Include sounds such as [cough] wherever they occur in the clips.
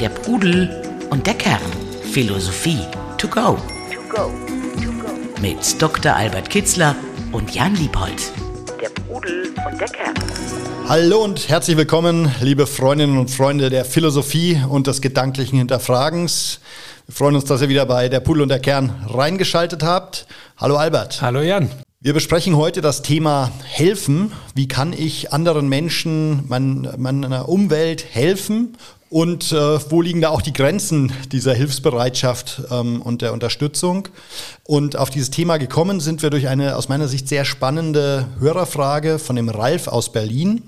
Der Pudel und der Kern. Philosophie to go. Mit Dr. Albert Kitzler und Jan Liebold. Der Pudel und der Kern. Hallo und herzlich willkommen, liebe Freundinnen und Freunde der Philosophie und des gedanklichen Hinterfragens. Wir freuen uns, dass ihr wieder bei der Pudel und der Kern reingeschaltet habt. Hallo Albert. Hallo Jan. Wir besprechen heute das Thema Helfen. Wie kann ich anderen Menschen, meiner Umwelt helfen? Und äh, wo liegen da auch die Grenzen dieser Hilfsbereitschaft ähm, und der Unterstützung? Und auf dieses Thema gekommen sind wir durch eine aus meiner Sicht sehr spannende Hörerfrage von dem Ralf aus Berlin.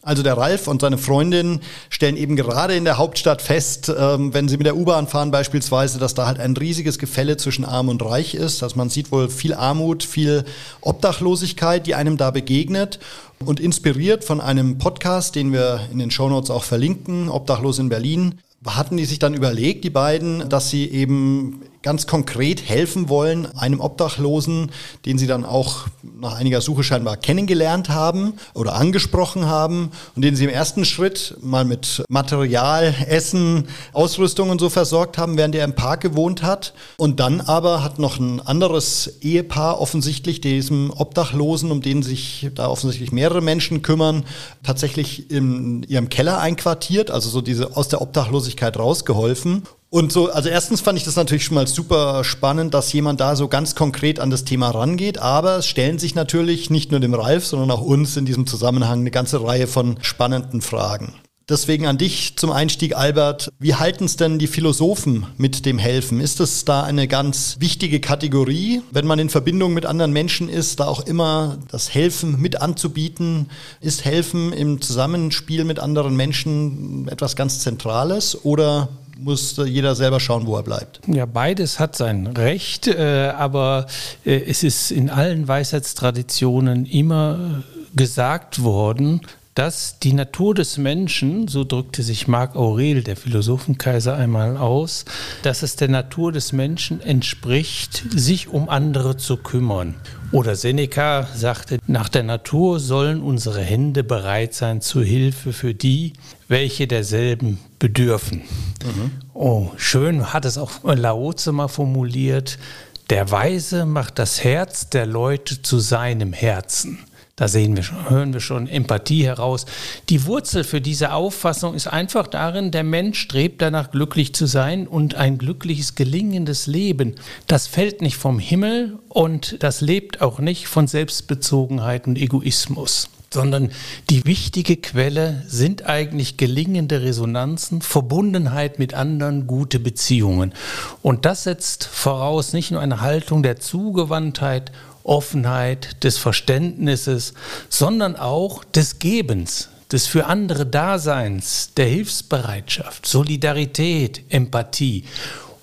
Also der Ralf und seine Freundin stellen eben gerade in der Hauptstadt fest, ähm, wenn sie mit der U-Bahn fahren beispielsweise, dass da halt ein riesiges Gefälle zwischen Arm und Reich ist. Dass man sieht wohl viel Armut, viel Obdachlosigkeit, die einem da begegnet. Und inspiriert von einem Podcast, den wir in den Shownotes auch verlinken, Obdachlos in Berlin, hatten die sich dann überlegt, die beiden, dass sie eben ganz konkret helfen wollen, einem Obdachlosen, den sie dann auch nach einiger Suche scheinbar kennengelernt haben oder angesprochen haben und den sie im ersten Schritt mal mit Material, Essen, Ausrüstung und so versorgt haben, während er im Park gewohnt hat. Und dann aber hat noch ein anderes Ehepaar offensichtlich diesem Obdachlosen, um den sich da offensichtlich mehrere Menschen kümmern, tatsächlich in ihrem Keller einquartiert, also so diese aus der Obdachlosigkeit rausgeholfen. Und so, also erstens fand ich das natürlich schon mal super spannend, dass jemand da so ganz konkret an das Thema rangeht. Aber es stellen sich natürlich nicht nur dem Ralf, sondern auch uns in diesem Zusammenhang eine ganze Reihe von spannenden Fragen. Deswegen an dich zum Einstieg, Albert. Wie halten es denn die Philosophen mit dem Helfen? Ist es da eine ganz wichtige Kategorie, wenn man in Verbindung mit anderen Menschen ist, da auch immer das Helfen mit anzubieten? Ist Helfen im Zusammenspiel mit anderen Menschen etwas ganz Zentrales oder muss jeder selber schauen, wo er bleibt. Ja, beides hat sein Recht, äh, aber äh, es ist in allen Weisheitstraditionen immer gesagt worden, dass die Natur des Menschen, so drückte sich Marc Aurel, der Philosophenkaiser, einmal aus, dass es der Natur des Menschen entspricht, sich um andere zu kümmern. Oder Seneca sagte, nach der Natur sollen unsere Hände bereit sein zur Hilfe für die, welche derselben bedürfen. Mhm. Oh, schön hat es auch Laoze mal formuliert. Der Weise macht das Herz der Leute zu seinem Herzen. Da sehen wir schon, hören wir schon Empathie heraus. Die Wurzel für diese Auffassung ist einfach darin, der Mensch strebt danach, glücklich zu sein und ein glückliches, gelingendes Leben. Das fällt nicht vom Himmel und das lebt auch nicht von Selbstbezogenheit und Egoismus sondern die wichtige Quelle sind eigentlich gelingende Resonanzen, Verbundenheit mit anderen, gute Beziehungen. Und das setzt voraus nicht nur eine Haltung der Zugewandtheit Offenheit, des Verständnisses, sondern auch des Gebens, des für andere Daseins, der Hilfsbereitschaft, Solidarität, Empathie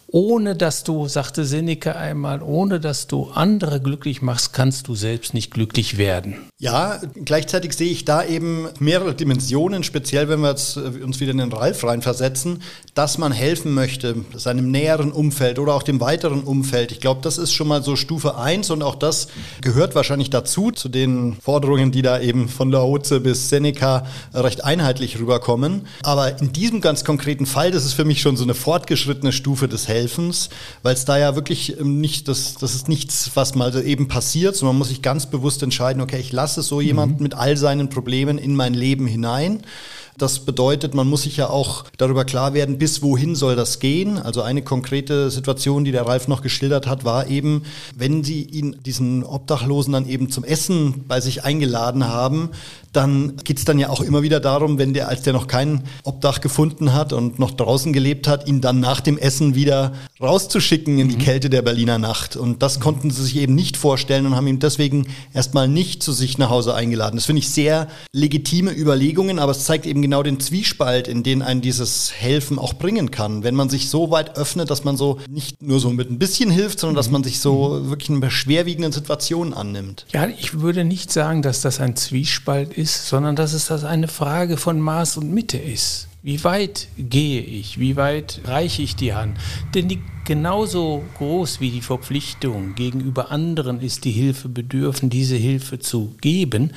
ohne dass du, sagte Seneca einmal, ohne dass du andere glücklich machst, kannst du selbst nicht glücklich werden. Ja, gleichzeitig sehe ich da eben mehrere Dimensionen, speziell wenn wir äh, uns wieder in den Ralf reinversetzen, dass man helfen möchte, seinem näheren Umfeld oder auch dem weiteren Umfeld. Ich glaube, das ist schon mal so Stufe 1 und auch das gehört wahrscheinlich dazu, zu den Forderungen, die da eben von Laoze bis Seneca recht einheitlich rüberkommen. Aber in diesem ganz konkreten Fall, das ist für mich schon so eine fortgeschrittene Stufe des Helfens. Helfens, weil es da ja wirklich ähm, nicht, das, das ist nichts, was mal eben passiert, sondern man muss sich ganz bewusst entscheiden, okay, ich lasse so jemanden mhm. mit all seinen Problemen in mein Leben hinein. Das bedeutet, man muss sich ja auch darüber klar werden, bis wohin soll das gehen. Also eine konkrete Situation, die der Ralf noch geschildert hat, war eben, wenn sie ihn, diesen Obdachlosen dann eben zum Essen bei sich eingeladen haben, dann geht es dann ja auch immer wieder darum, wenn der, als der noch kein Obdach gefunden hat und noch draußen gelebt hat, ihn dann nach dem Essen wieder rauszuschicken in die mhm. Kälte der Berliner Nacht. Und das konnten sie sich eben nicht vorstellen und haben ihn deswegen erstmal nicht zu sich nach Hause eingeladen. Das finde ich sehr legitime Überlegungen, aber es zeigt eben genau den Zwiespalt, in den ein dieses Helfen auch bringen kann. Wenn man sich so weit öffnet, dass man so nicht nur so mit ein bisschen hilft, sondern dass man sich so mhm. wirklich in schwerwiegenden Situationen annimmt. Ja, ich würde nicht sagen, dass das ein Zwiespalt ist ist, sondern dass es das eine Frage von Maß und Mitte ist. Wie weit gehe ich? Wie weit reiche ich die Hand? Denn die genauso groß wie die Verpflichtung gegenüber anderen ist, die Hilfe bedürfen, diese Hilfe zu geben,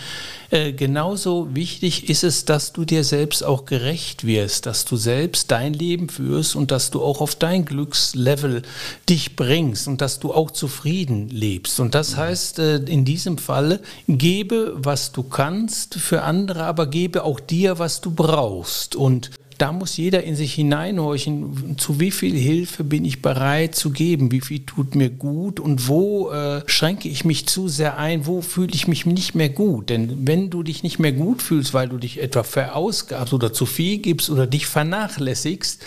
äh, genauso wichtig ist es, dass du dir selbst auch gerecht wirst, dass du selbst dein Leben führst und dass du auch auf dein Glückslevel dich bringst und dass du auch zufrieden lebst. Und das heißt äh, in diesem Falle, gebe, was du kannst für andere, aber gebe auch dir, was du brauchst. Und da muss jeder in sich hineinhorchen, zu wie viel Hilfe bin ich bereit zu geben, wie viel tut mir gut und wo äh, schränke ich mich zu sehr ein, wo fühle ich mich nicht mehr gut. Denn wenn du dich nicht mehr gut fühlst, weil du dich etwa verausgabst oder zu viel gibst oder dich vernachlässigst,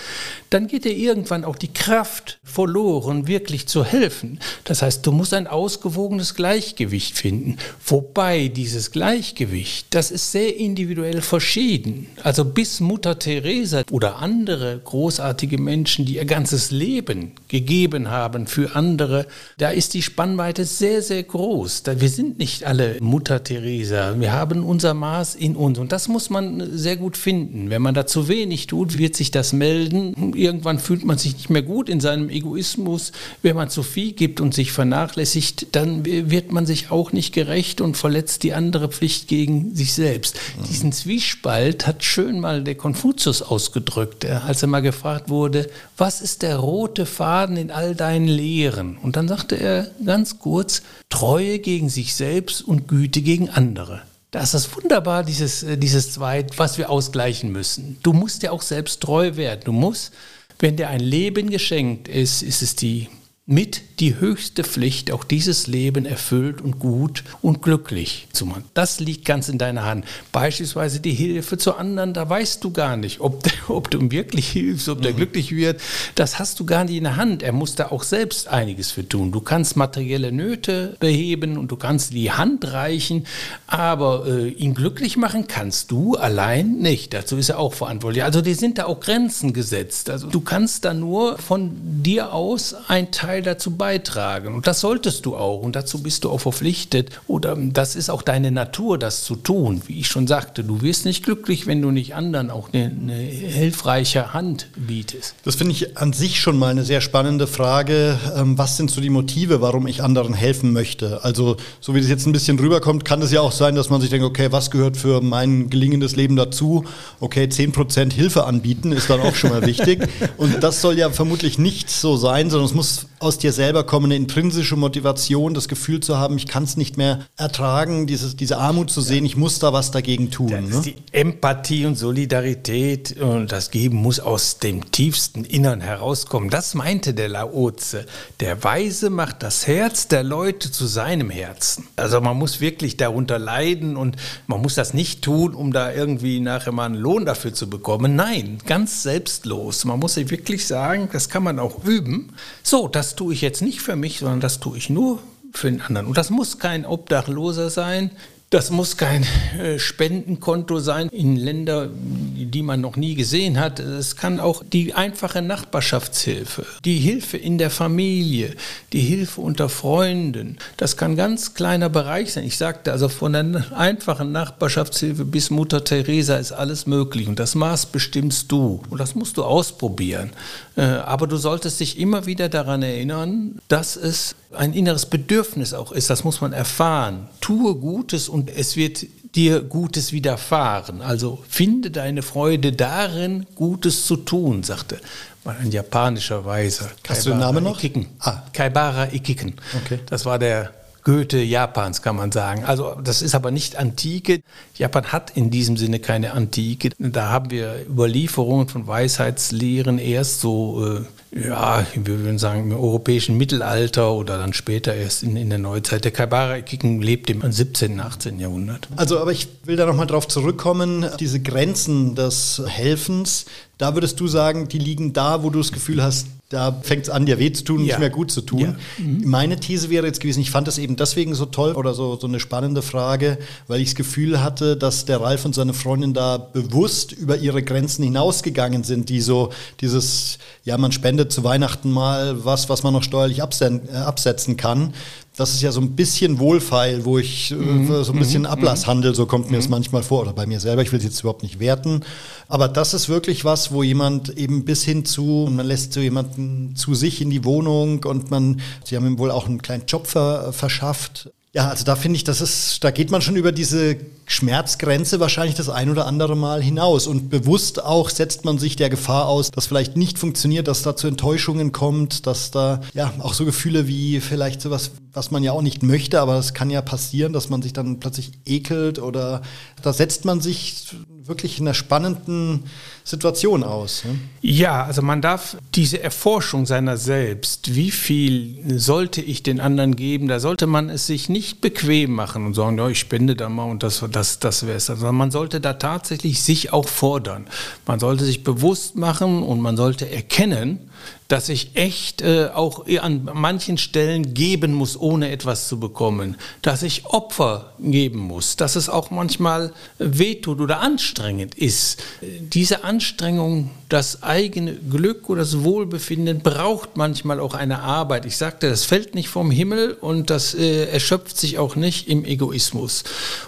dann geht dir irgendwann auch die Kraft verloren, wirklich zu helfen. Das heißt, du musst ein ausgewogenes Gleichgewicht finden. Wobei dieses Gleichgewicht, das ist sehr individuell verschieden. Also bis Mutter Kaiser oder andere großartige Menschen, die ihr ganzes Leben gegeben haben für andere, da ist die Spannweite sehr, sehr groß. Wir sind nicht alle Mutter Teresa. Wir haben unser Maß in uns. Und das muss man sehr gut finden. Wenn man da zu wenig tut, wird sich das melden. Irgendwann fühlt man sich nicht mehr gut in seinem Egoismus. Wenn man zu viel gibt und sich vernachlässigt, dann wird man sich auch nicht gerecht und verletzt die andere Pflicht gegen sich selbst. Mhm. Diesen Zwiespalt hat schön mal der Konfuzius ausgedrückt, als er mal gefragt wurde, was ist der rote Faden in all deinen Lehren? Und dann sagte er ganz kurz, Treue gegen sich selbst und Güte gegen andere. Das ist wunderbar, dieses, äh, dieses Zweit, was wir ausgleichen müssen. Du musst dir auch selbst treu werden. Du musst, wenn dir ein Leben geschenkt ist, ist es die mit die höchste Pflicht, auch dieses Leben erfüllt und gut und glücklich zu machen. Das liegt ganz in deiner Hand. Beispielsweise die Hilfe zu anderen, da weißt du gar nicht, ob, [laughs] ob du ihm wirklich hilfst, ob der mhm. glücklich wird. Das hast du gar nicht in der Hand. Er muss da auch selbst einiges für tun. Du kannst materielle Nöte beheben und du kannst die Hand reichen, aber äh, ihn glücklich machen kannst du allein nicht. Dazu ist er auch verantwortlich. Also die sind da auch Grenzen gesetzt. Also du kannst da nur von dir aus ein Teil Teil dazu beitragen. Und das solltest du auch. Und dazu bist du auch verpflichtet. Oder das ist auch deine Natur, das zu tun. Wie ich schon sagte, du wirst nicht glücklich, wenn du nicht anderen auch eine, eine hilfreiche Hand bietest. Das finde ich an sich schon mal eine sehr spannende Frage. Ähm, was sind so die Motive, warum ich anderen helfen möchte? Also, so wie das jetzt ein bisschen rüberkommt, kann es ja auch sein, dass man sich denkt, okay, was gehört für mein gelingendes Leben dazu? Okay, 10% Hilfe anbieten ist dann auch schon mal wichtig. [laughs] Und das soll ja vermutlich nicht so sein, sondern es muss aus dir selber kommen, eine intrinsische Motivation, das Gefühl zu haben, ich kann es nicht mehr ertragen, dieses, diese Armut zu sehen, ich muss da was dagegen tun. Das ne? ist die Empathie und Solidarität und das Geben muss aus dem tiefsten Innern herauskommen. Das meinte der Laoze. Der Weise macht das Herz der Leute zu seinem Herzen. Also man muss wirklich darunter leiden und man muss das nicht tun, um da irgendwie nachher mal einen Lohn dafür zu bekommen. Nein, ganz selbstlos. Man muss sich wirklich sagen, das kann man auch üben. So, das tue ich jetzt nicht für mich, sondern das tue ich nur für den anderen. Und das muss kein Obdachloser sein, das muss kein äh, Spendenkonto sein in Länder, die man noch nie gesehen hat. Es kann auch die einfache Nachbarschaftshilfe, die Hilfe in der Familie, die Hilfe unter Freunden. Das kann ganz kleiner Bereich sein. Ich sagte also von der einfachen Nachbarschaftshilfe bis Mutter Teresa ist alles möglich und das Maß bestimmst du und das musst du ausprobieren. Äh, aber du solltest dich immer wieder daran erinnern, dass es ein inneres Bedürfnis auch ist. Das muss man erfahren. Tue Gutes und es wird dir Gutes widerfahren. Also finde deine Freude darin, Gutes zu tun, sagte mal ein japanischer Weiser. Hast du den Namen noch? Ikiken. Ah. Kaibara Ikiken. Okay. Das war der Goethe Japans, kann man sagen. Also das ist aber nicht Antike. Japan hat in diesem Sinne keine Antike. Da haben wir Überlieferungen von Weisheitslehren erst so äh, ja, wir würden sagen, im europäischen Mittelalter oder dann später erst in, in der Neuzeit. Der Kaibara-Kicken lebt im 17., 18. Jahrhundert. Also, aber ich will da nochmal drauf zurückkommen, diese Grenzen des Helfens, da würdest du sagen, die liegen da, wo du das Gefühl hast, da fängt es an, dir weh zu tun, ja. nicht mehr gut zu tun. Ja. Mhm. Meine These wäre jetzt gewesen, ich fand das eben deswegen so toll oder so, so eine spannende Frage, weil ich das Gefühl hatte, dass der Ralf und seine Freundin da bewusst über ihre Grenzen hinausgegangen sind, die so dieses, ja, man spendet zu Weihnachten mal was, was man noch steuerlich absetzen kann das ist ja so ein bisschen wohlfeil, wo ich äh, mhm. so ein bisschen mhm. Ablasshandel, so kommt mir es mhm. manchmal vor, oder bei mir selber, ich will es jetzt überhaupt nicht werten. Aber das ist wirklich was, wo jemand eben bis hin zu, man lässt so jemanden zu sich in die Wohnung und man, sie haben ihm wohl auch einen kleinen Job ver, verschafft. Ja, also da finde ich, das ist, da geht man schon über diese Schmerzgrenze wahrscheinlich das ein oder andere Mal hinaus. Und bewusst auch setzt man sich der Gefahr aus, dass vielleicht nicht funktioniert, dass da zu Enttäuschungen kommt, dass da ja auch so Gefühle wie vielleicht sowas, was man ja auch nicht möchte, aber es kann ja passieren, dass man sich dann plötzlich ekelt oder da setzt man sich wirklich in einer spannenden Situation aus. Ne? Ja, also man darf diese Erforschung seiner selbst, wie viel sollte ich den anderen geben, da sollte man es sich nicht bequem machen und sagen, ja, ich spende da mal und das, das, das wäre es. Also man sollte da tatsächlich sich auch fordern. Man sollte sich bewusst machen und man sollte erkennen, dass ich echt äh, auch an manchen Stellen geben muss, ohne etwas zu bekommen, dass ich Opfer geben muss, dass es auch manchmal wehtut oder anstrengend ist. Diese Anstrengung, das eigene Glück oder das Wohlbefinden braucht manchmal auch eine Arbeit. Ich sagte, das fällt nicht vom Himmel und das äh, erschöpft sich auch nicht im Egoismus.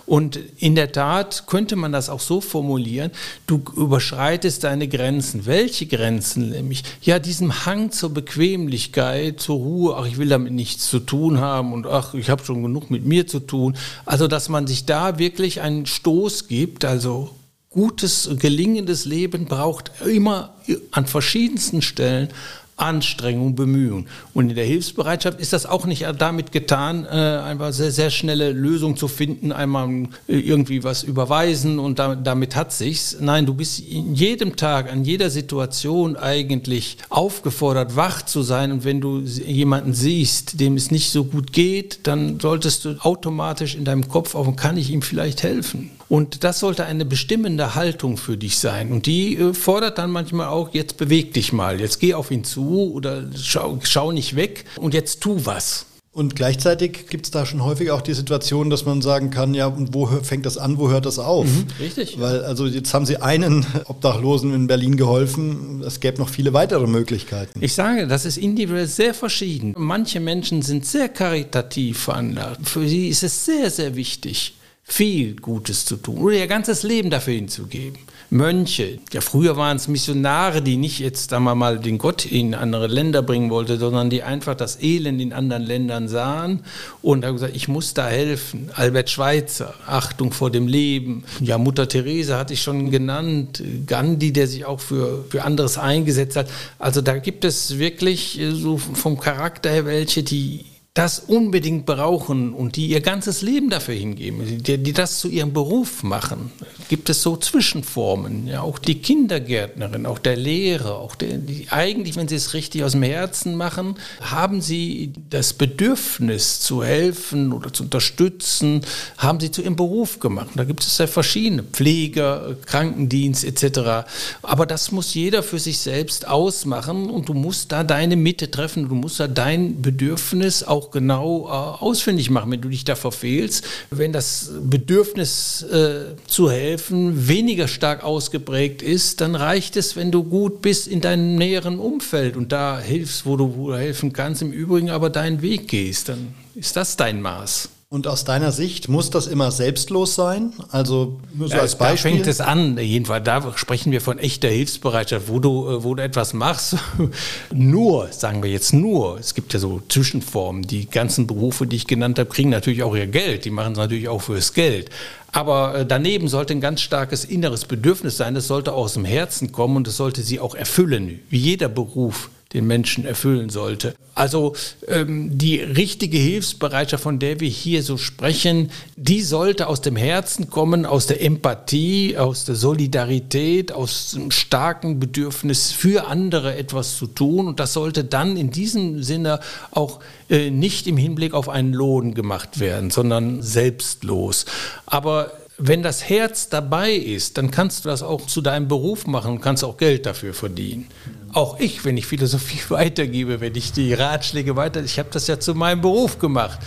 Und in der Tat könnte man das auch so formulieren, du überschreitest deine Grenzen. Welche Grenzen nämlich? Ja, diesem Hang zur Bequemlichkeit, zur Ruhe, ach, ich will damit nichts zu tun haben und ach, ich habe schon genug mit mir zu tun. Also, dass man sich da wirklich einen Stoß gibt, also gutes, gelingendes Leben braucht immer an verschiedensten Stellen Anstrengung, Bemühung. Und in der Hilfsbereitschaft ist das auch nicht damit getan, äh, einfach sehr, sehr schnelle Lösungen zu finden, einmal äh, irgendwie was überweisen und damit, damit hat sich's. Nein, du bist in jedem Tag, an jeder Situation eigentlich aufgefordert, wach zu sein. Und wenn du jemanden siehst, dem es nicht so gut geht, dann solltest du automatisch in deinem Kopf auf, kann ich ihm vielleicht helfen? Und das sollte eine bestimmende Haltung für dich sein. Und die äh, fordert dann manchmal auch, jetzt beweg dich mal, jetzt geh auf ihn zu oder schau, schau nicht weg und jetzt tu was. Und gleichzeitig gibt es da schon häufig auch die Situation, dass man sagen kann, ja, und wo fängt das an, wo hört das auf? Mhm, richtig. Weil, also jetzt haben Sie einen [laughs] Obdachlosen in Berlin geholfen, es gäbe noch viele weitere Möglichkeiten. Ich sage, das ist individuell sehr verschieden. Manche Menschen sind sehr karitativ veranlagt. Für sie ist es sehr, sehr wichtig, viel Gutes zu tun oder ihr ganzes Leben dafür hinzugeben. Mönche, ja früher waren es Missionare, die nicht jetzt sagen wir mal den Gott in andere Länder bringen wollten, sondern die einfach das Elend in anderen Ländern sahen und haben gesagt, ich muss da helfen. Albert Schweitzer, Achtung vor dem Leben. Ja, Mutter Therese hatte ich schon genannt, Gandhi, der sich auch für, für anderes eingesetzt hat. Also da gibt es wirklich so vom Charakter her welche, die das unbedingt brauchen und die ihr ganzes Leben dafür hingeben, die, die, das zu ihrem Beruf machen, gibt es so Zwischenformen. Ja, auch die Kindergärtnerin, auch der Lehrer, auch der, die eigentlich, wenn sie es richtig aus dem Herzen machen, haben sie das Bedürfnis zu helfen oder zu unterstützen, haben sie zu ihrem Beruf gemacht. Da gibt es ja verschiedene Pfleger, Krankendienst etc. Aber das muss jeder für sich selbst ausmachen und du musst da deine Mitte treffen, du musst da dein Bedürfnis auch auch genau äh, ausfindig machen, wenn du dich da verfehlst. Wenn das Bedürfnis äh, zu helfen weniger stark ausgeprägt ist, dann reicht es, wenn du gut bist in deinem näheren Umfeld und da hilfst, wo du, wo du helfen kannst, im Übrigen aber deinen Weg gehst. Dann ist das dein Maß. Und aus deiner Sicht muss das immer selbstlos sein? Also nur so ja, als Beispiel. Da fängt es an, jedenfalls. Da sprechen wir von echter Hilfsbereitschaft, wo du, äh, wo du etwas machst. [laughs] nur, sagen wir jetzt nur. Es gibt ja so Zwischenformen. Die ganzen Berufe, die ich genannt habe, kriegen natürlich auch ihr Geld. Die machen es natürlich auch fürs Geld. Aber äh, daneben sollte ein ganz starkes inneres Bedürfnis sein. Das sollte aus dem Herzen kommen und es sollte sie auch erfüllen, wie jeder Beruf den Menschen erfüllen sollte. Also ähm, die richtige Hilfsbereitschaft, von der wir hier so sprechen, die sollte aus dem Herzen kommen, aus der Empathie, aus der Solidarität, aus dem starken Bedürfnis für andere etwas zu tun. Und das sollte dann in diesem Sinne auch äh, nicht im Hinblick auf einen Lohn gemacht werden, sondern selbstlos. Aber wenn das Herz dabei ist, dann kannst du das auch zu deinem Beruf machen und kannst auch Geld dafür verdienen. Auch ich, wenn ich Philosophie [laughs] weitergebe, wenn ich die Ratschläge weiter, ich habe das ja zu meinem Beruf gemacht.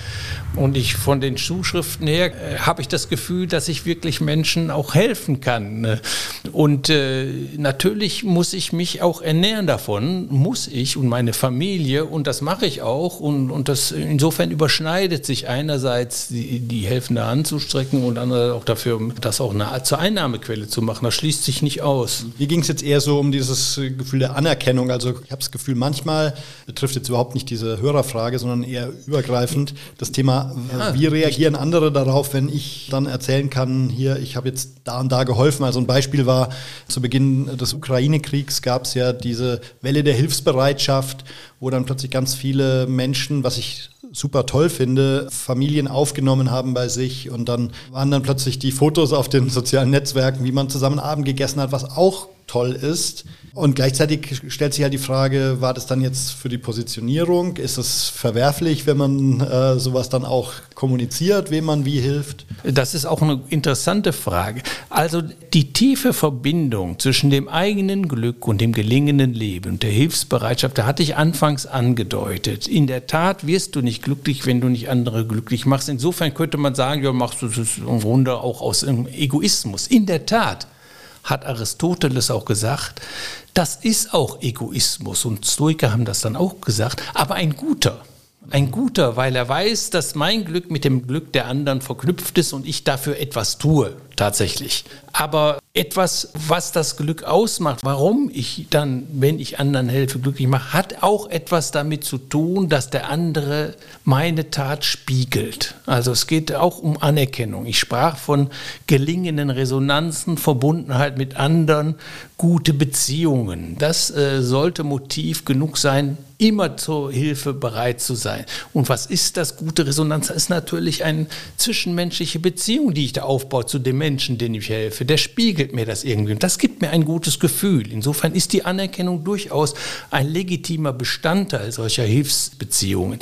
Und ich von den Zuschriften her äh, habe ich das Gefühl, dass ich wirklich Menschen auch helfen kann. Ne? Und äh, natürlich muss ich mich auch ernähren davon, muss ich und meine Familie und das mache ich auch. Und, und das insofern überschneidet sich einerseits die, die helfende Hand zu strecken und andererseits auch dafür, das auch eine, zur Einnahmequelle zu machen. Das schließt sich nicht aus. Mir ging es jetzt eher so um dieses Gefühl der Anerkennung. Also ich habe das Gefühl, manchmal betrifft jetzt überhaupt nicht diese Hörerfrage, sondern eher übergreifend das Thema ja, wie reagieren andere darauf, wenn ich dann erzählen kann, hier, ich habe jetzt da und da geholfen. Also ein Beispiel war, zu Beginn des Ukraine-Kriegs gab es ja diese Welle der Hilfsbereitschaft, wo dann plötzlich ganz viele Menschen, was ich super toll finde, Familien aufgenommen haben bei sich und dann waren dann plötzlich die Fotos auf den sozialen Netzwerken, wie man zusammen Abend gegessen hat, was auch toll ist. Und gleichzeitig stellt sich halt die Frage, war das dann jetzt für die Positionierung? Ist es verwerflich, wenn man äh, sowas dann auch kommuniziert, wem man wie hilft? Das ist auch eine interessante Frage. Also die tiefe Verbindung zwischen dem eigenen Glück und dem gelingenden Leben und der Hilfsbereitschaft, da hatte ich anfangs angedeutet. In der Tat wirst du nicht glücklich, wenn du nicht andere glücklich machst. Insofern könnte man sagen, ja, machst du das im Grunde auch aus Egoismus. In der Tat hat Aristoteles auch gesagt, das ist auch Egoismus und Stoiker haben das dann auch gesagt, aber ein guter. Ein guter, weil er weiß, dass mein Glück mit dem Glück der anderen verknüpft ist und ich dafür etwas tue, tatsächlich. Aber etwas, was das Glück ausmacht, warum ich dann, wenn ich anderen helfe, glücklich mache, hat auch etwas damit zu tun, dass der andere meine Tat spiegelt. Also es geht auch um Anerkennung. Ich sprach von gelingenden Resonanzen, Verbundenheit mit anderen, gute Beziehungen. Das äh, sollte Motiv genug sein, immer zur Hilfe bereit zu sein. Und was ist das gute Resonanz? Das ist natürlich eine zwischenmenschliche Beziehung, die ich da aufbaue zu dem Menschen, den ich helfe. Der spiegelt mir das irgendwie. Und das gibt mir ein gutes Gefühl. Insofern ist die Anerkennung durchaus ein legitimer Bestandteil solcher Hilfsbeziehungen.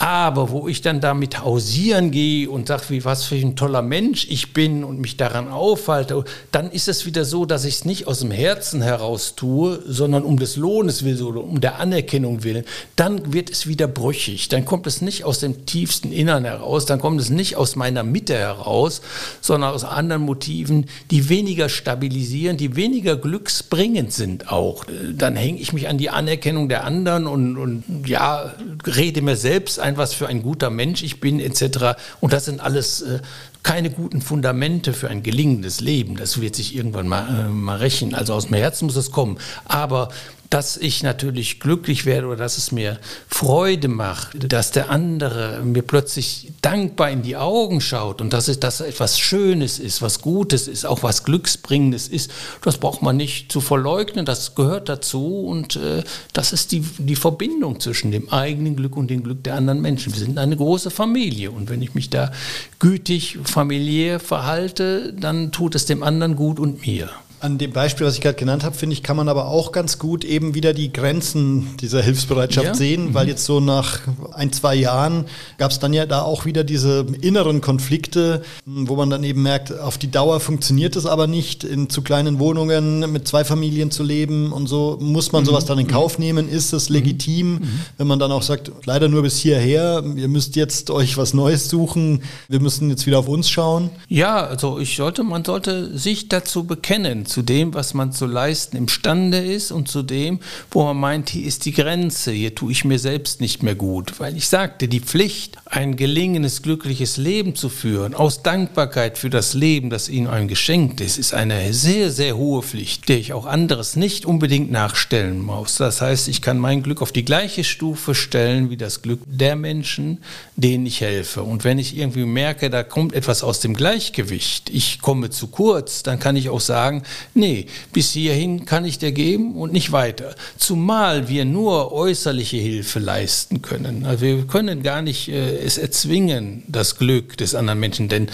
Aber wo ich dann damit hausieren gehe und sage, wie was für ein toller Mensch ich bin und mich daran aufhalte, dann ist es wieder so, dass ich es nicht aus dem Herzen heraus tue, sondern um des Lohnes willen oder um der Anerkennung willen. Dann wird es wieder brüchig. Dann kommt es nicht aus dem tiefsten Innern heraus, dann kommt es nicht aus meiner Mitte heraus, sondern aus anderen Motiven, die weniger stabilisieren, die weniger glücksbringend sind auch. Dann hänge ich mich an die Anerkennung der anderen und, und ja, rede mir selbst ein, was für ein guter Mensch ich bin, etc. Und das sind alles äh, keine guten Fundamente für ein gelingendes Leben. Das wird sich irgendwann mal, äh, mal rächen. Also aus dem Herzen muss es kommen. Aber dass ich natürlich glücklich werde oder dass es mir Freude macht, dass der andere mir plötzlich dankbar in die Augen schaut und dass es dass etwas Schönes ist, was Gutes ist, auch was Glücksbringendes ist, das braucht man nicht zu verleugnen, das gehört dazu und äh, das ist die, die Verbindung zwischen dem eigenen Glück und dem Glück der anderen Menschen. Wir sind eine große Familie und wenn ich mich da gütig, familiär verhalte, dann tut es dem anderen gut und mir. An dem Beispiel, was ich gerade genannt habe, finde ich, kann man aber auch ganz gut eben wieder die Grenzen dieser Hilfsbereitschaft ja. sehen, weil mhm. jetzt so nach ein, zwei Jahren gab es dann ja da auch wieder diese inneren Konflikte, wo man dann eben merkt, auf die Dauer funktioniert es aber nicht, in zu kleinen Wohnungen mit zwei Familien zu leben und so. Muss man mhm. sowas dann in Kauf nehmen? Ist es legitim, mhm. wenn man dann auch sagt, leider nur bis hierher, ihr müsst jetzt euch was Neues suchen, wir müssen jetzt wieder auf uns schauen? Ja, also ich sollte, man sollte sich dazu bekennen zu dem, was man zu leisten imstande ist und zu dem, wo man meint, hier ist die Grenze, hier tue ich mir selbst nicht mehr gut. Weil ich sagte, die Pflicht, ein gelingendes, glückliches Leben zu führen, aus Dankbarkeit für das Leben, das ihnen einem geschenkt ist, ist eine sehr, sehr hohe Pflicht, der ich auch anderes nicht unbedingt nachstellen muss. Das heißt, ich kann mein Glück auf die gleiche Stufe stellen wie das Glück der Menschen, denen ich helfe. Und wenn ich irgendwie merke, da kommt etwas aus dem Gleichgewicht, ich komme zu kurz, dann kann ich auch sagen, Nee, bis hierhin kann ich dir geben und nicht weiter. Zumal wir nur äußerliche Hilfe leisten können. Also wir können gar nicht äh, es erzwingen, das Glück des anderen Menschen, denn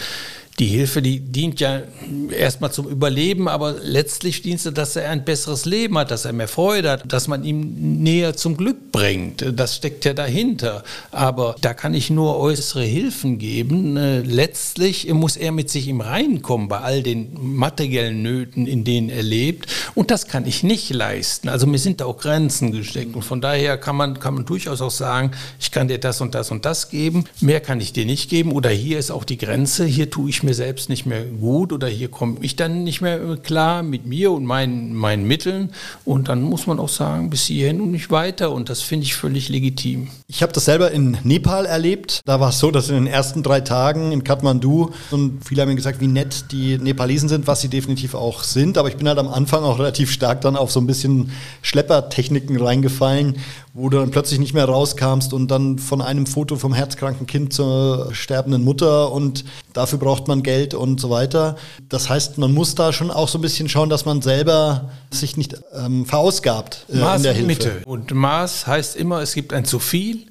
die Hilfe, die dient ja erstmal zum Überleben, aber letztlich dient sie, dass er ein besseres Leben hat, dass er mehr Freude hat, dass man ihm näher zum Glück bringt. Das steckt ja dahinter. Aber da kann ich nur äußere Hilfen geben. Äh, letztlich muss er mit sich im Reinen kommen bei all den materiellen Nöten, in denen er lebt. Und das kann ich nicht leisten. Also mir sind da auch Grenzen gesteckt. Und von daher kann man, kann man durchaus auch sagen, ich kann dir das und das und das geben. Mehr kann ich dir nicht geben. Oder hier ist auch die Grenze. Hier tue ich mir selbst nicht mehr gut oder hier komme ich dann nicht mehr klar mit mir und meinen, meinen Mitteln. Und dann muss man auch sagen, bis hierhin und nicht weiter. Und das finde ich völlig legitim. Ich habe das selber in Nepal erlebt. Da war es so, dass in den ersten drei Tagen in Kathmandu, und viele haben mir gesagt, wie nett die Nepalesen sind, was sie definitiv auch sind. Aber ich bin halt am Anfang auch relativ stark dann auf so ein bisschen Schleppertechniken reingefallen wo du dann plötzlich nicht mehr rauskamst und dann von einem Foto vom herzkranken Kind zur sterbenden Mutter und dafür braucht man Geld und so weiter. Das heißt, man muss da schon auch so ein bisschen schauen, dass man selber sich nicht ähm, verausgabt äh, Maß in der Hilfe. Mitte. Und Maß heißt immer, es gibt ein zu viel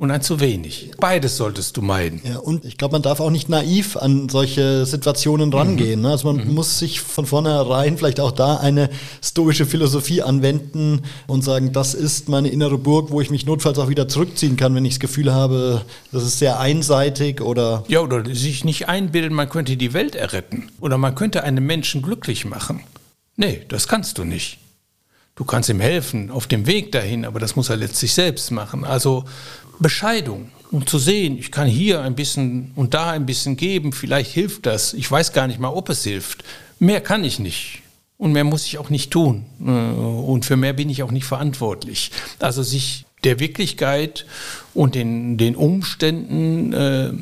und ein zu wenig. Beides solltest du meiden. Ja, und ich glaube, man darf auch nicht naiv an solche Situationen rangehen. Mhm. Ne? Also man mhm. muss sich von vornherein vielleicht auch da eine stoische Philosophie anwenden und sagen, das ist meine innere Burg, wo ich mich notfalls auch wieder zurückziehen kann, wenn ich das Gefühl habe, das ist sehr einseitig oder. Ja, oder sich nicht einbilden, man könnte die Welt erretten oder man könnte einen Menschen glücklich machen. Nee, das kannst du nicht. Du kannst ihm helfen auf dem Weg dahin, aber das muss er letztlich selbst machen. Also Bescheidung und zu sehen, ich kann hier ein bisschen und da ein bisschen geben, vielleicht hilft das. Ich weiß gar nicht mal, ob es hilft. Mehr kann ich nicht. Und mehr muss ich auch nicht tun. Äh, und für mehr bin ich auch nicht verantwortlich. Also sich der Wirklichkeit und den, den Umständen, äh,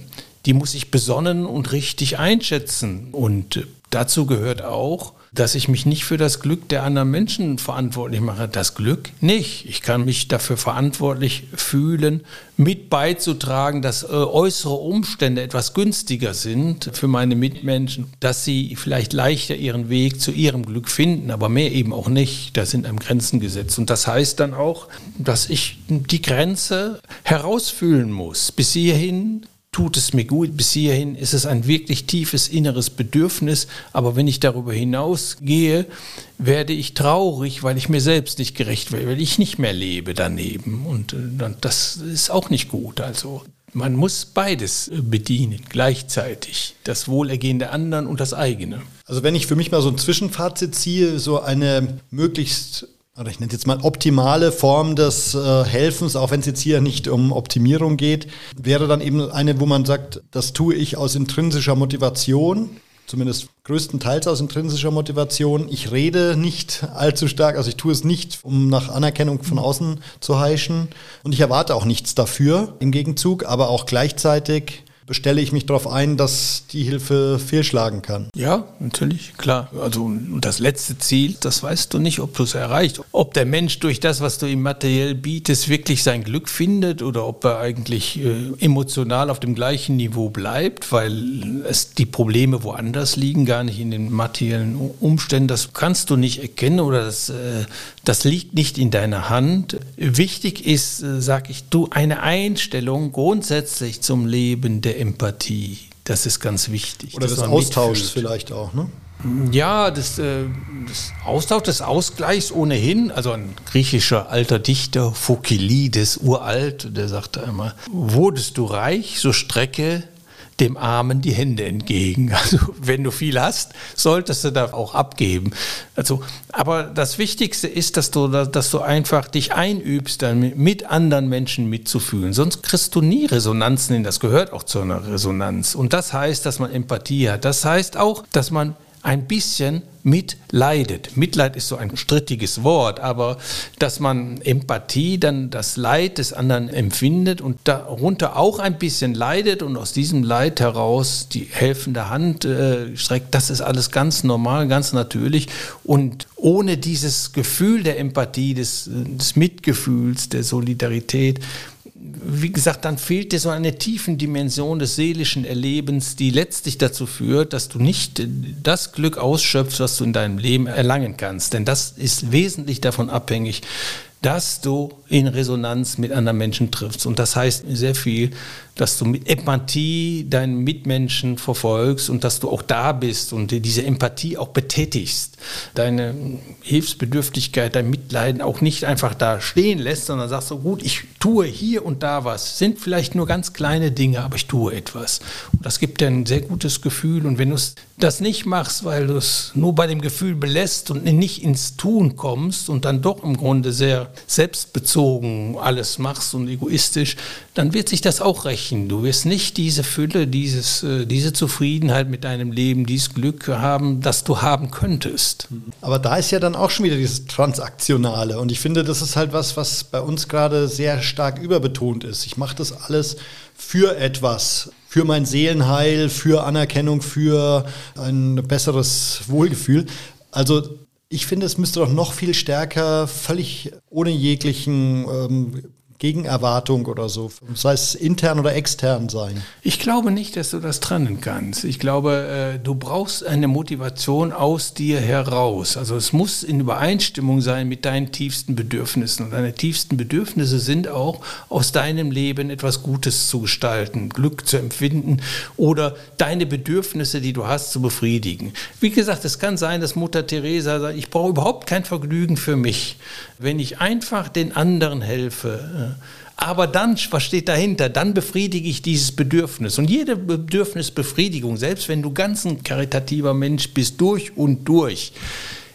die muss ich besonnen und richtig einschätzen. Und dazu gehört auch, dass ich mich nicht für das Glück der anderen Menschen verantwortlich mache. Das Glück nicht. Ich kann mich dafür verantwortlich fühlen, mit beizutragen, dass äh, äußere Umstände etwas günstiger sind für meine Mitmenschen, dass sie vielleicht leichter ihren Weg zu ihrem Glück finden, aber mehr eben auch nicht. Da sind einem Grenzen gesetzt. Und das heißt dann auch, dass ich die Grenze herausfühlen muss. Bis hierhin tut es mir gut. Bis hierhin ist es ein wirklich tiefes inneres Bedürfnis. Aber wenn ich darüber hinausgehe, werde ich traurig, weil ich mir selbst nicht gerecht werde, weil ich nicht mehr lebe daneben. Und äh, das ist auch nicht gut. Also man muss beides bedienen gleichzeitig. Das Wohlergehen der anderen und das eigene. Also wenn ich für mich mal so ein Zwischenfazit ziehe, so eine möglichst oder ich nenne es jetzt mal optimale Form des äh, Helfens, auch wenn es jetzt hier nicht um Optimierung geht, wäre dann eben eine, wo man sagt, das tue ich aus intrinsischer Motivation, zumindest größtenteils aus intrinsischer Motivation. Ich rede nicht allzu stark, also ich tue es nicht, um nach Anerkennung von außen zu heischen und ich erwarte auch nichts dafür im Gegenzug, aber auch gleichzeitig bestelle ich mich darauf ein, dass die Hilfe fehlschlagen kann. Ja, natürlich, klar. Also das letzte Ziel, das weißt du nicht, ob du es erreicht. Ob der Mensch durch das, was du ihm materiell bietest, wirklich sein Glück findet oder ob er eigentlich äh, emotional auf dem gleichen Niveau bleibt, weil es die Probleme woanders liegen, gar nicht in den materiellen Umständen. Das kannst du nicht erkennen oder das, äh, das liegt nicht in deiner Hand. Wichtig ist, äh, sage ich, du eine Einstellung grundsätzlich zum Leben der Empathie. Das ist ganz wichtig. Oder des Austauschs vielleicht auch, ne? Ja, das, äh, das Austausch des Ausgleichs ohnehin. Also ein griechischer alter Dichter, Phokylides, uralt, der sagte einmal, wurdest du reich, so strecke dem Armen die Hände entgegen. [laughs] Also wenn du viel hast, solltest du da auch abgeben. Also, aber das Wichtigste ist, dass du, dass du einfach dich einübst, dann mit anderen Menschen mitzufühlen. Sonst kriegst du nie Resonanzen hin. Das gehört auch zu einer Resonanz. Und das heißt, dass man Empathie hat. Das heißt auch, dass man ein bisschen mitleidet. Mitleid ist so ein strittiges Wort, aber dass man Empathie, dann das Leid des anderen empfindet und darunter auch ein bisschen leidet und aus diesem Leid heraus die helfende Hand äh, streckt, das ist alles ganz normal, ganz natürlich und ohne dieses Gefühl der Empathie, des, des Mitgefühls, der Solidarität, wie gesagt, dann fehlt dir so eine tiefen Dimension des seelischen Erlebens, die letztlich dazu führt, dass du nicht das Glück ausschöpfst, was du in deinem Leben erlangen kannst. Denn das ist wesentlich davon abhängig, dass du in Resonanz mit anderen Menschen triffst. Und das heißt sehr viel, dass du mit Empathie deinen Mitmenschen verfolgst und dass du auch da bist und diese Empathie auch betätigst. Deine Hilfsbedürftigkeit, dein Mitleiden auch nicht einfach da stehen lässt, sondern sagst so gut, ich tue hier und da was. Sind vielleicht nur ganz kleine Dinge, aber ich tue etwas. Und das gibt dir ein sehr gutes Gefühl. Und wenn du das nicht machst, weil du es nur bei dem Gefühl belässt und nicht ins Tun kommst und dann doch im Grunde sehr selbstbezogen alles machst und egoistisch, dann wird sich das auch rächen erreichen. Du wirst nicht diese Fülle, dieses, äh, diese Zufriedenheit mit deinem Leben, dieses Glück haben, das du haben könntest. Aber da ist ja dann auch schon wieder dieses Transaktionale. Und ich finde, das ist halt was, was bei uns gerade sehr stark überbetont ist. Ich mache das alles für etwas, für mein Seelenheil, für Anerkennung, für ein besseres Wohlgefühl. Also ich finde, es müsste doch noch viel stärker, völlig ohne jeglichen ähm, Gegenerwartung oder so, sei es intern oder extern sein? Ich glaube nicht, dass du das trennen kannst. Ich glaube, äh, du brauchst eine Motivation aus dir heraus. Also es muss in Übereinstimmung sein mit deinen tiefsten Bedürfnissen. Und deine tiefsten Bedürfnisse sind auch, aus deinem Leben etwas Gutes zu gestalten, Glück zu empfinden oder deine Bedürfnisse, die du hast, zu befriedigen. Wie gesagt, es kann sein, dass Mutter Teresa sagt, ich brauche überhaupt kein Vergnügen für mich. Wenn ich einfach den anderen helfe, aber dann, was steht dahinter? Dann befriedige ich dieses Bedürfnis. Und jede Bedürfnisbefriedigung, selbst wenn du ganz ein karitativer Mensch bist, durch und durch,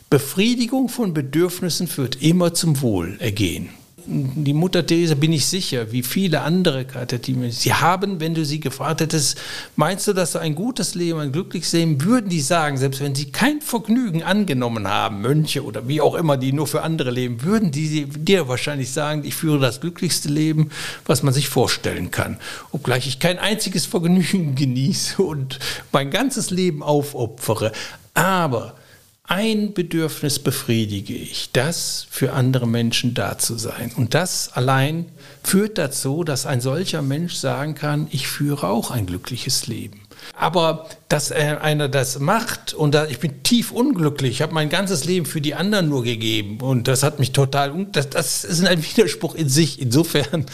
Befriedigung von Bedürfnissen führt immer zum Wohlergehen die Mutter Therese bin ich sicher, wie viele andere Karitative, sie haben, wenn du sie gefragt hättest, meinst du, dass du ein gutes Leben, ein glückliches Leben, würden die sagen, selbst wenn sie kein Vergnügen angenommen haben, Mönche oder wie auch immer, die nur für andere leben, würden die dir wahrscheinlich sagen, ich führe das glücklichste Leben, was man sich vorstellen kann. Obgleich ich kein einziges Vergnügen [laughs] genieße und mein ganzes Leben aufopfere. Aber ein Bedürfnis befriedige ich, das für andere Menschen da zu sein. Und das allein führt dazu, dass ein solcher Mensch sagen kann, ich führe auch ein glückliches Leben. Aber dass einer das macht und ich bin tief unglücklich, ich habe mein ganzes Leben für die anderen nur gegeben und das hat mich total, das, das ist ein Widerspruch in sich. Insofern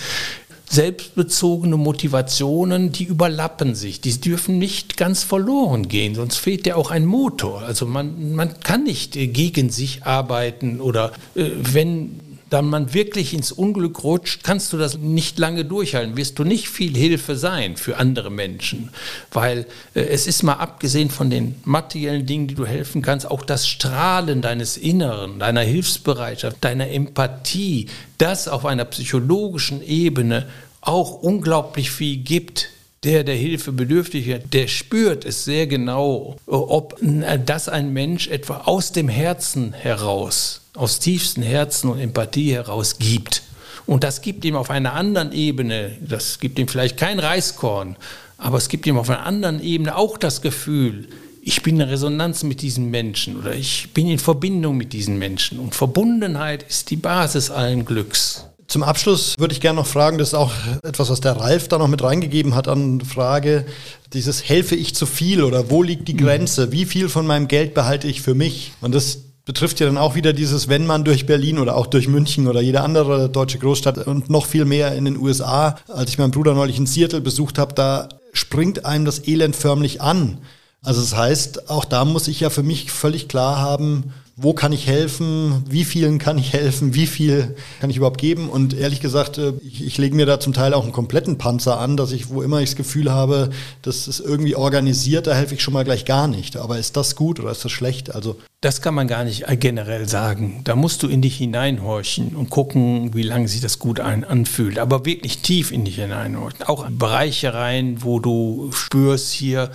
selbstbezogene Motivationen, die überlappen sich. Die dürfen nicht ganz verloren gehen, sonst fehlt ja auch ein Motor. Also man, man kann nicht äh, gegen sich arbeiten oder äh, wenn dann man wirklich ins Unglück rutscht, kannst du das nicht lange durchhalten, wirst du nicht viel Hilfe sein für andere Menschen, weil äh, es ist mal abgesehen von den materiellen Dingen, die du helfen kannst, auch das Strahlen deines Inneren, deiner Hilfsbereitschaft, deiner Empathie, das auf einer psychologischen Ebene auch unglaublich viel gibt, der der Hilfe bedürftig ist, der spürt es sehr genau, ob äh, das ein Mensch etwa aus dem Herzen heraus aus tiefstem Herzen und Empathie heraus gibt. Und das gibt ihm auf einer anderen Ebene, das gibt ihm vielleicht kein Reiskorn, aber es gibt ihm auf einer anderen Ebene auch das Gefühl, ich bin in Resonanz mit diesen Menschen oder ich bin in Verbindung mit diesen Menschen. Und Verbundenheit ist die Basis allen Glücks. Zum Abschluss würde ich gerne noch fragen, das ist auch etwas, was der Ralf da noch mit reingegeben hat an Frage, dieses helfe ich zu viel oder wo liegt die Grenze? Wie viel von meinem Geld behalte ich für mich? Und das betrifft ja dann auch wieder dieses, wenn man durch Berlin oder auch durch München oder jede andere deutsche Großstadt und noch viel mehr in den USA, als ich meinen Bruder neulich in Seattle besucht habe, da springt einem das Elend förmlich an. Also das heißt, auch da muss ich ja für mich völlig klar haben, wo kann ich helfen, wie vielen kann ich helfen, wie viel kann ich überhaupt geben. Und ehrlich gesagt, äh, ich, ich lege mir da zum Teil auch einen kompletten Panzer an, dass ich, wo immer ich das Gefühl habe, das ist irgendwie organisiert, da helfe ich schon mal gleich gar nicht. Aber ist das gut oder ist das schlecht? Also das kann man gar nicht generell sagen. Da musst du in dich hineinhorchen und gucken, wie lange sich das gut anfühlt. Aber wirklich tief in dich hineinhorchen. Auch in Bereiche rein, wo du spürst, hier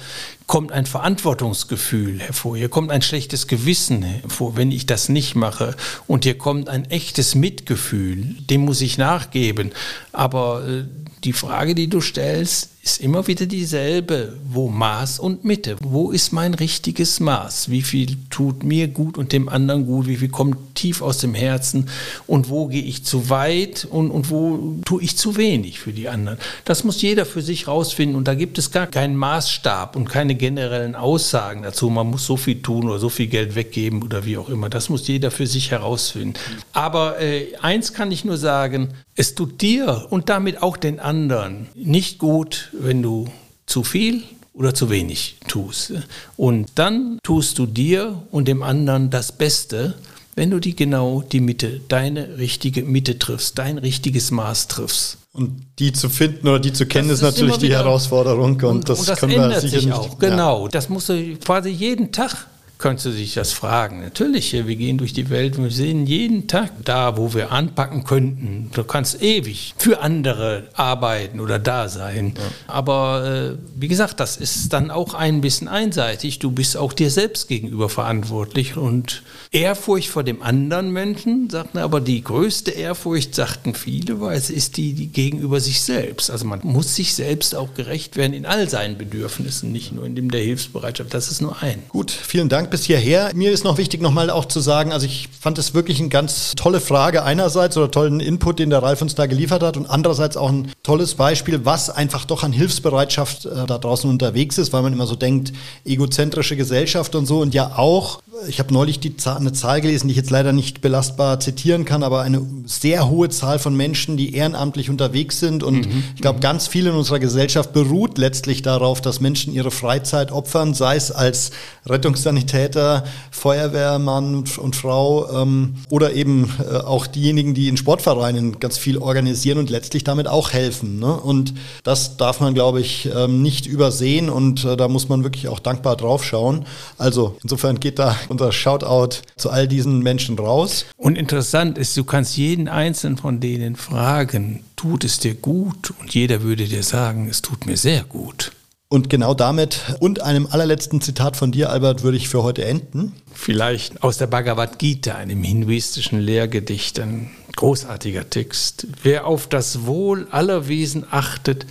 kommt ein Verantwortungsgefühl hervor. Hier kommt ein schlechtes Gewissen hervor, wenn ich das nicht mache. Und hier kommt ein echtes Mitgefühl. Dem muss ich nachgeben. Aber äh, die Frage, die du stellst, ist immer wieder dieselbe. Wo Maß und Mitte? Wo ist mein richtiges Maß? Wie viel tut mir gut und dem anderen gut? Wie viel kommt tief aus dem Herzen? Und wo gehe ich zu weit und, und wo tue ich zu wenig für die anderen? Das muss jeder für sich rausfinden und da gibt es gar keinen Maßstab und keine generellen Aussagen dazu. Man muss so viel tun oder so viel Geld weggeben oder wie auch immer. Das muss jeder für sich herausfinden. Aber äh, eins kann ich nur sagen, es tut dir und damit auch den anderen nicht gut, wenn du zu viel oder zu wenig tust. Und dann tust du dir und dem anderen das Beste, wenn du die genau die Mitte, deine richtige Mitte triffst, dein richtiges Maß triffst. Und die zu finden oder die zu kennen, ist, ist natürlich die Herausforderung. Und, und das, und das können wir sicher sich auch. Nicht, genau, ja. das musst du quasi jeden Tag könntest du dich das fragen. Natürlich, wir gehen durch die Welt und wir sehen jeden Tag da, wo wir anpacken könnten. Du kannst ewig für andere arbeiten oder da sein. Ja. Aber äh, wie gesagt, das ist dann auch ein bisschen einseitig. Du bist auch dir selbst gegenüber verantwortlich und Ehrfurcht vor dem anderen Menschen, sagten aber die größte Ehrfurcht, sagten viele, weil es ist die, die gegenüber sich selbst. Also man muss sich selbst auch gerecht werden in all seinen Bedürfnissen, nicht nur in dem der Hilfsbereitschaft. Das ist nur ein. Gut, vielen Dank bis hierher. Mir ist noch wichtig, nochmal auch zu sagen, also ich fand es wirklich eine ganz tolle Frage einerseits oder tollen Input, den der Ralf uns da geliefert hat und andererseits auch ein tolles Beispiel, was einfach doch an Hilfsbereitschaft äh, da draußen unterwegs ist, weil man immer so denkt, egozentrische Gesellschaft und so und ja auch ich habe neulich die Zahl, eine Zahl gelesen, die ich jetzt leider nicht belastbar zitieren kann, aber eine sehr hohe Zahl von Menschen, die ehrenamtlich unterwegs sind. Und mhm. ich glaube, ganz viel in unserer Gesellschaft beruht letztlich darauf, dass Menschen ihre Freizeit opfern, sei es als Rettungssanitäter, Feuerwehrmann und, und Frau ähm, oder eben äh, auch diejenigen, die in Sportvereinen ganz viel organisieren und letztlich damit auch helfen. Ne? Und das darf man, glaube ich, ähm, nicht übersehen und äh, da muss man wirklich auch dankbar drauf schauen. Also insofern geht da unser Shoutout zu all diesen Menschen raus. Und interessant ist, du kannst jeden einzelnen von denen fragen, tut es dir gut? Und jeder würde dir sagen, es tut mir sehr gut. Und genau damit und einem allerletzten Zitat von dir, Albert, würde ich für heute enden. Vielleicht aus der Bhagavad Gita, einem hinduistischen Lehrgedicht, ein großartiger Text. Wer auf das Wohl aller Wesen achtet,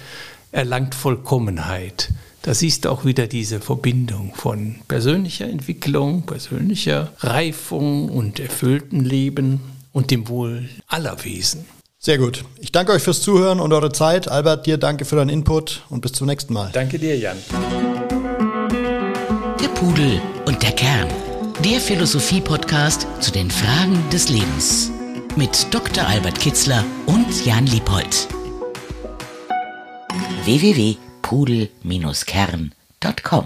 erlangt Vollkommenheit. Da siehst du auch wieder diese Verbindung von persönlicher Entwicklung, persönlicher Reifung und erfülltem Leben und dem Wohl aller Wesen. Sehr gut. Ich danke euch fürs Zuhören und eure Zeit. Albert, dir danke für deinen Input und bis zum nächsten Mal. Danke dir, Jan. Der Pudel und der Kern. Der Philosophie-Podcast zu den Fragen des Lebens. Mit Dr. Albert Kitzler und Jan Liebold. www pudel-kern.com